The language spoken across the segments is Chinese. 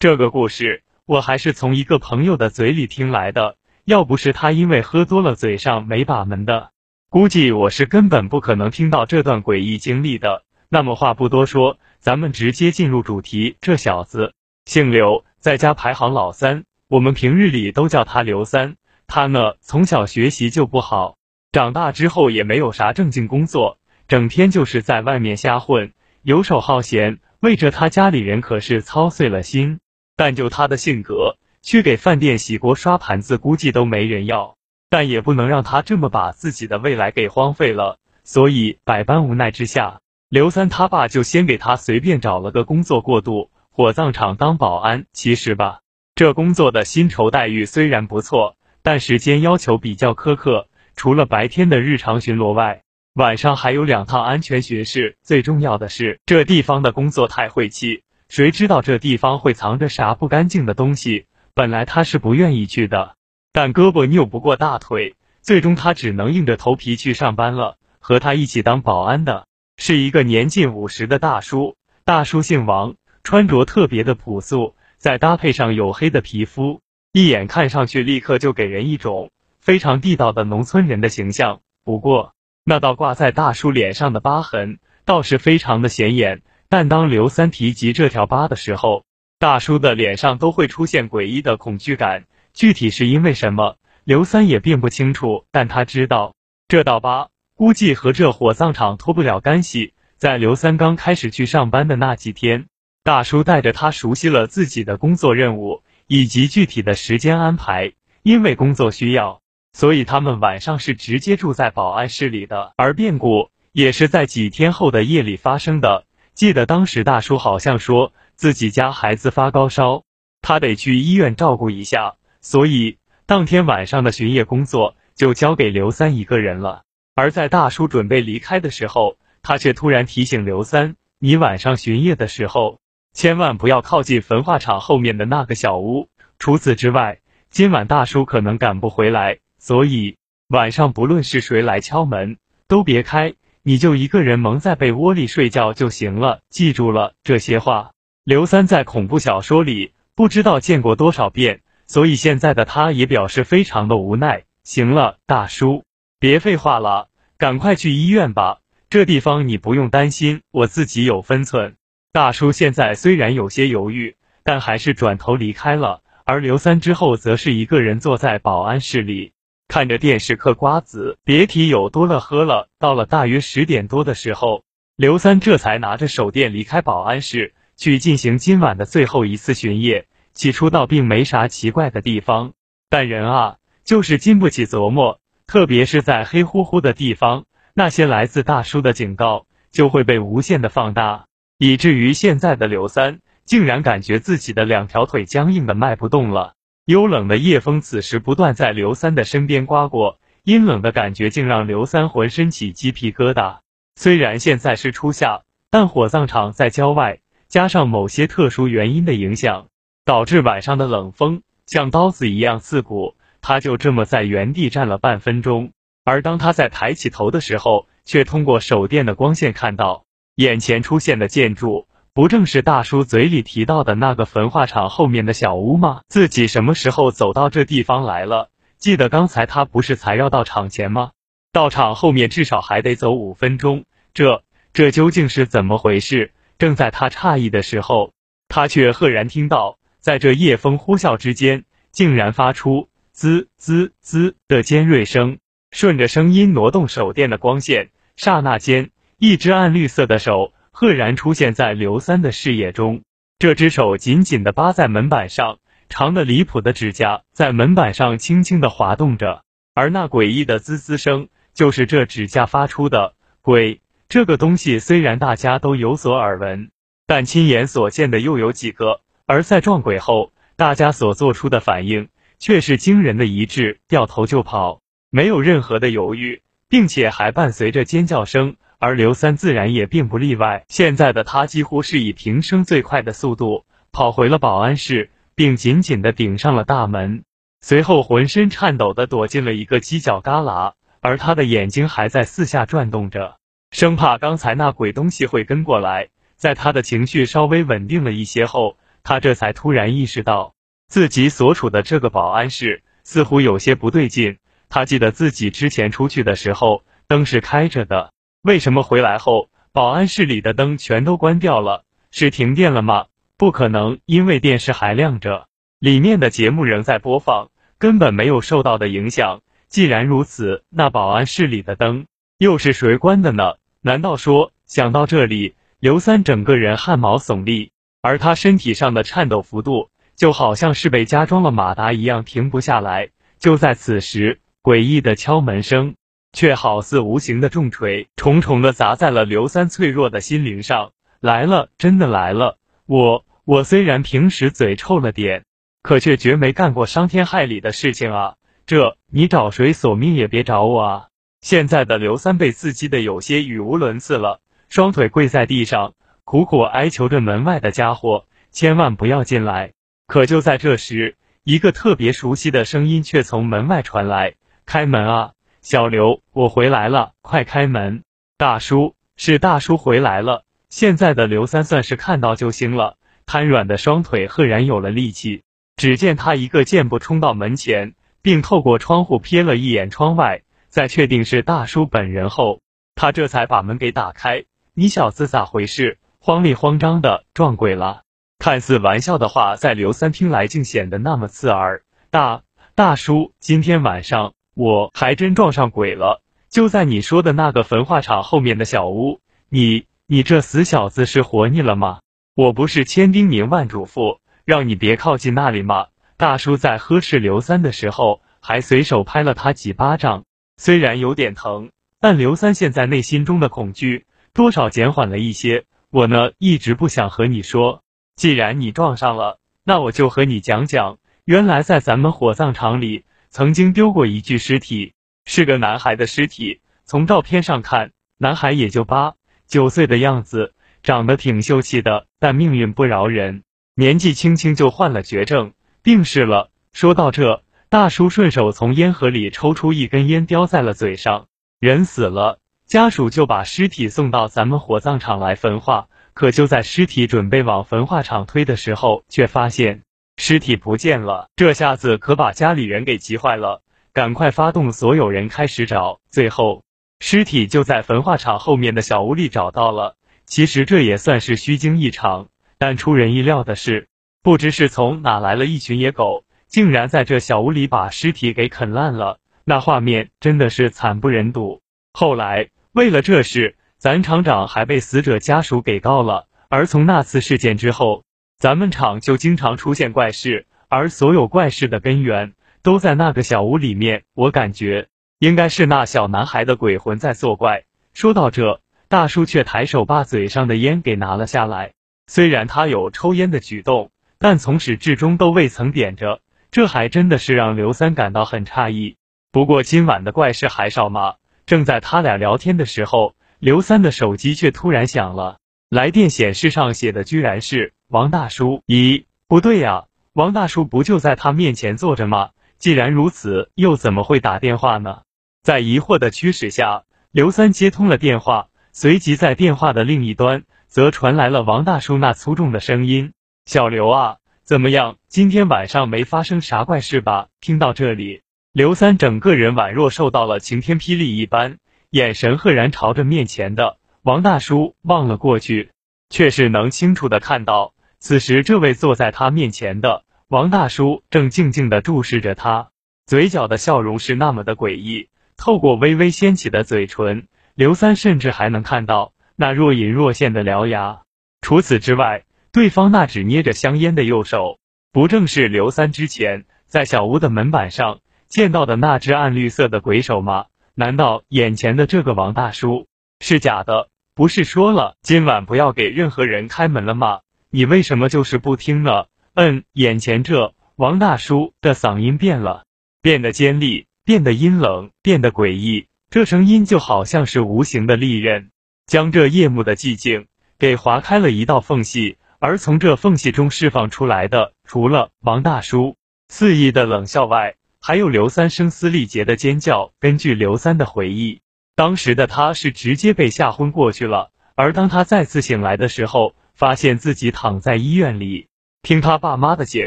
这个故事我还是从一个朋友的嘴里听来的，要不是他因为喝多了嘴上没把门的，估计我是根本不可能听到这段诡异经历的。那么话不多说，咱们直接进入主题。这小子姓刘，在家排行老三，我们平日里都叫他刘三。他呢，从小学习就不好，长大之后也没有啥正经工作，整天就是在外面瞎混，游手好闲，为着他家里人可是操碎了心。但就他的性格，去给饭店洗锅刷盘子，估计都没人要。但也不能让他这么把自己的未来给荒废了，所以百般无奈之下，刘三他爸就先给他随便找了个工作过渡，火葬场当保安。其实吧，这工作的薪酬待遇虽然不错，但时间要求比较苛刻，除了白天的日常巡逻外，晚上还有两趟安全巡视。最重要的是，这地方的工作太晦气。谁知道这地方会藏着啥不干净的东西？本来他是不愿意去的，但胳膊拗不过大腿，最终他只能硬着头皮去上班了。和他一起当保安的是一个年近五十的大叔，大叔姓王，穿着特别的朴素，再搭配上黝黑的皮肤，一眼看上去立刻就给人一种非常地道的农村人的形象。不过，那道挂在大叔脸上的疤痕倒是非常的显眼。但当刘三提及这条疤的时候，大叔的脸上都会出现诡异的恐惧感。具体是因为什么，刘三也并不清楚。但他知道，这道疤估计和这火葬场脱不了干系。在刘三刚开始去上班的那几天，大叔带着他熟悉了自己的工作任务以及具体的时间安排。因为工作需要，所以他们晚上是直接住在保安室里的。而变故也是在几天后的夜里发生的。记得当时大叔好像说自己家孩子发高烧，他得去医院照顾一下，所以当天晚上的巡夜工作就交给刘三一个人了。而在大叔准备离开的时候，他却突然提醒刘三：“你晚上巡夜的时候，千万不要靠近焚化厂后面的那个小屋。除此之外，今晚大叔可能赶不回来，所以晚上不论是谁来敲门，都别开。”你就一个人蒙在被窝里睡觉就行了，记住了这些话。刘三在恐怖小说里不知道见过多少遍，所以现在的他也表示非常的无奈。行了，大叔，别废话了，赶快去医院吧。这地方你不用担心，我自己有分寸。大叔现在虽然有些犹豫，但还是转头离开了。而刘三之后则是一个人坐在保安室里。看着电视嗑瓜子，别提有多乐呵了。到了大约十点多的时候，刘三这才拿着手电离开保安室，去进行今晚的最后一次巡夜。起初倒并没啥奇怪的地方，但人啊，就是经不起琢磨。特别是在黑乎乎的地方，那些来自大叔的警告就会被无限的放大，以至于现在的刘三竟然感觉自己的两条腿僵硬的迈不动了。幽冷的夜风此时不断在刘三的身边刮过，阴冷的感觉竟让刘三浑身起鸡皮疙瘩。虽然现在是初夏，但火葬场在郊外，加上某些特殊原因的影响，导致晚上的冷风像刀子一样刺骨。他就这么在原地站了半分钟，而当他在抬起头的时候，却通过手电的光线看到眼前出现的建筑。不正是大叔嘴里提到的那个焚化厂后面的小屋吗？自己什么时候走到这地方来了？记得刚才他不是才绕到厂前吗？到厂后面至少还得走五分钟，这这究竟是怎么回事？正在他诧异的时候，他却赫然听到，在这夜风呼啸之间，竟然发出滋滋滋的尖锐声。顺着声音挪动手电的光线，刹那间，一只暗绿色的手。赫然出现在刘三的视野中，这只手紧紧的扒在门板上，长的离谱的指甲在门板上轻轻的滑动着，而那诡异的滋滋声就是这指甲发出的。鬼这个东西虽然大家都有所耳闻，但亲眼所见的又有几个？而在撞鬼后，大家所做出的反应却是惊人的一致，掉头就跑，没有任何的犹豫，并且还伴随着尖叫声。而刘三自然也并不例外。现在的他几乎是以平生最快的速度跑回了保安室，并紧紧的顶上了大门，随后浑身颤抖的躲进了一个犄角旮旯，而他的眼睛还在四下转动着，生怕刚才那鬼东西会跟过来。在他的情绪稍微稳定了一些后，他这才突然意识到，自己所处的这个保安室似乎有些不对劲。他记得自己之前出去的时候灯是开着的，为什么回来后保安室里的灯全都关掉了？是停电了吗？不可能，因为电视还亮着，里面的节目仍在播放，根本没有受到的影响。既然如此，那保安室里的灯又是谁关的呢？难道说……想到这里，刘三整个人汗毛耸立，而他身体上的颤抖幅度就好像是被加装了马达一样，停不下来。就在此时，诡异的敲门声却好似无形的重锤，重重的砸在了刘三脆弱的心灵上。来了，真的来了！我我虽然平时嘴臭了点，可却绝没干过伤天害理的事情啊！这你找谁索命也别找我啊！现在的刘三被刺激的有些语无伦次了。双腿跪在地上，苦苦哀求着门外的家伙千万不要进来。可就在这时，一个特别熟悉的声音却从门外传来：“开门啊，小刘，我回来了，快开门！”大叔，是大叔回来了。现在的刘三算是看到救星了，瘫软的双腿赫然有了力气。只见他一个箭步冲到门前，并透过窗户瞥了一眼窗外，在确定是大叔本人后，他这才把门给打开。你小子咋回事？慌里慌张的撞鬼了？看似玩笑的话，在刘三听来竟显得那么刺耳。大大叔，今天晚上我还真撞上鬼了，就在你说的那个焚化厂后面的小屋。你你这死小子是活腻了吗？我不是千叮咛万嘱咐，让你别靠近那里吗？大叔在呵斥刘三的时候，还随手拍了他几巴掌，虽然有点疼，但刘三现在内心中的恐惧。多少减缓了一些。我呢，一直不想和你说。既然你撞上了，那我就和你讲讲。原来在咱们火葬场里，曾经丢过一具尸体，是个男孩的尸体。从照片上看，男孩也就八九岁的样子，长得挺秀气的。但命运不饶人，年纪轻轻就患了绝症，病逝了。说到这，大叔顺手从烟盒里抽出一根烟，叼在了嘴上。人死了。家属就把尸体送到咱们火葬场来焚化，可就在尸体准备往焚化场推的时候，却发现尸体不见了。这下子可把家里人给急坏了，赶快发动所有人开始找。最后，尸体就在焚化厂后面的小屋里找到了。其实这也算是虚惊一场，但出人意料的是，不知是从哪来了一群野狗，竟然在这小屋里把尸体给啃烂了。那画面真的是惨不忍睹。后来。为了这事，咱厂长还被死者家属给告了。而从那次事件之后，咱们厂就经常出现怪事，而所有怪事的根源都在那个小屋里面。我感觉应该是那小男孩的鬼魂在作怪。说到这，大叔却抬手把嘴上的烟给拿了下来。虽然他有抽烟的举动，但从始至终都未曾点着，这还真的是让刘三感到很诧异。不过今晚的怪事还少吗？正在他俩聊天的时候，刘三的手机却突然响了。来电显示上写的居然是王大叔。咦，不对呀，王大叔不就在他面前坐着吗？既然如此，又怎么会打电话呢？在疑惑的驱使下，刘三接通了电话，随即在电话的另一端则传来了王大叔那粗重的声音：“小刘啊，怎么样？今天晚上没发生啥怪事吧？”听到这里。刘三整个人宛若受到了晴天霹雳一般，眼神赫然朝着面前的王大叔望了过去，却是能清楚的看到，此时这位坐在他面前的王大叔正静静的注视着他，嘴角的笑容是那么的诡异。透过微微掀起的嘴唇，刘三甚至还能看到那若隐若现的獠牙。除此之外，对方那只捏着香烟的右手，不正是刘三之前在小屋的门板上？见到的那只暗绿色的鬼手吗？难道眼前的这个王大叔是假的？不是说了今晚不要给任何人开门了吗？你为什么就是不听呢？嗯，眼前这王大叔的嗓音变了，变得尖利，变得阴冷，变得诡异。这声音就好像是无形的利刃，将这夜幕的寂静给划开了一道缝隙。而从这缝隙中释放出来的，除了王大叔肆意的冷笑外，还有刘三声嘶力竭的尖叫。根据刘三的回忆，当时的他是直接被吓昏过去了。而当他再次醒来的时候，发现自己躺在医院里，听他爸妈的解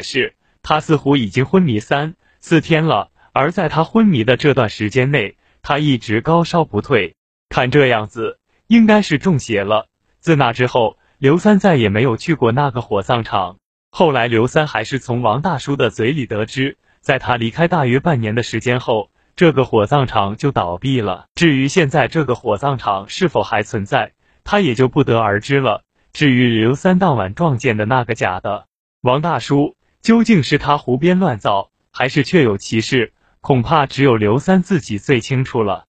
释，他似乎已经昏迷三四天了，而在他昏迷的这段时间内，他一直高烧不退。看这样子，应该是中邪了。自那之后，刘三再也没有去过那个火葬场。后来，刘三还是从王大叔的嘴里得知，在他离开大约半年的时间后，这个火葬场就倒闭了。至于现在这个火葬场是否还存在，他也就不得而知了。至于刘三当晚撞见的那个假的王大叔，究竟是他胡编乱造，还是确有其事，恐怕只有刘三自己最清楚了。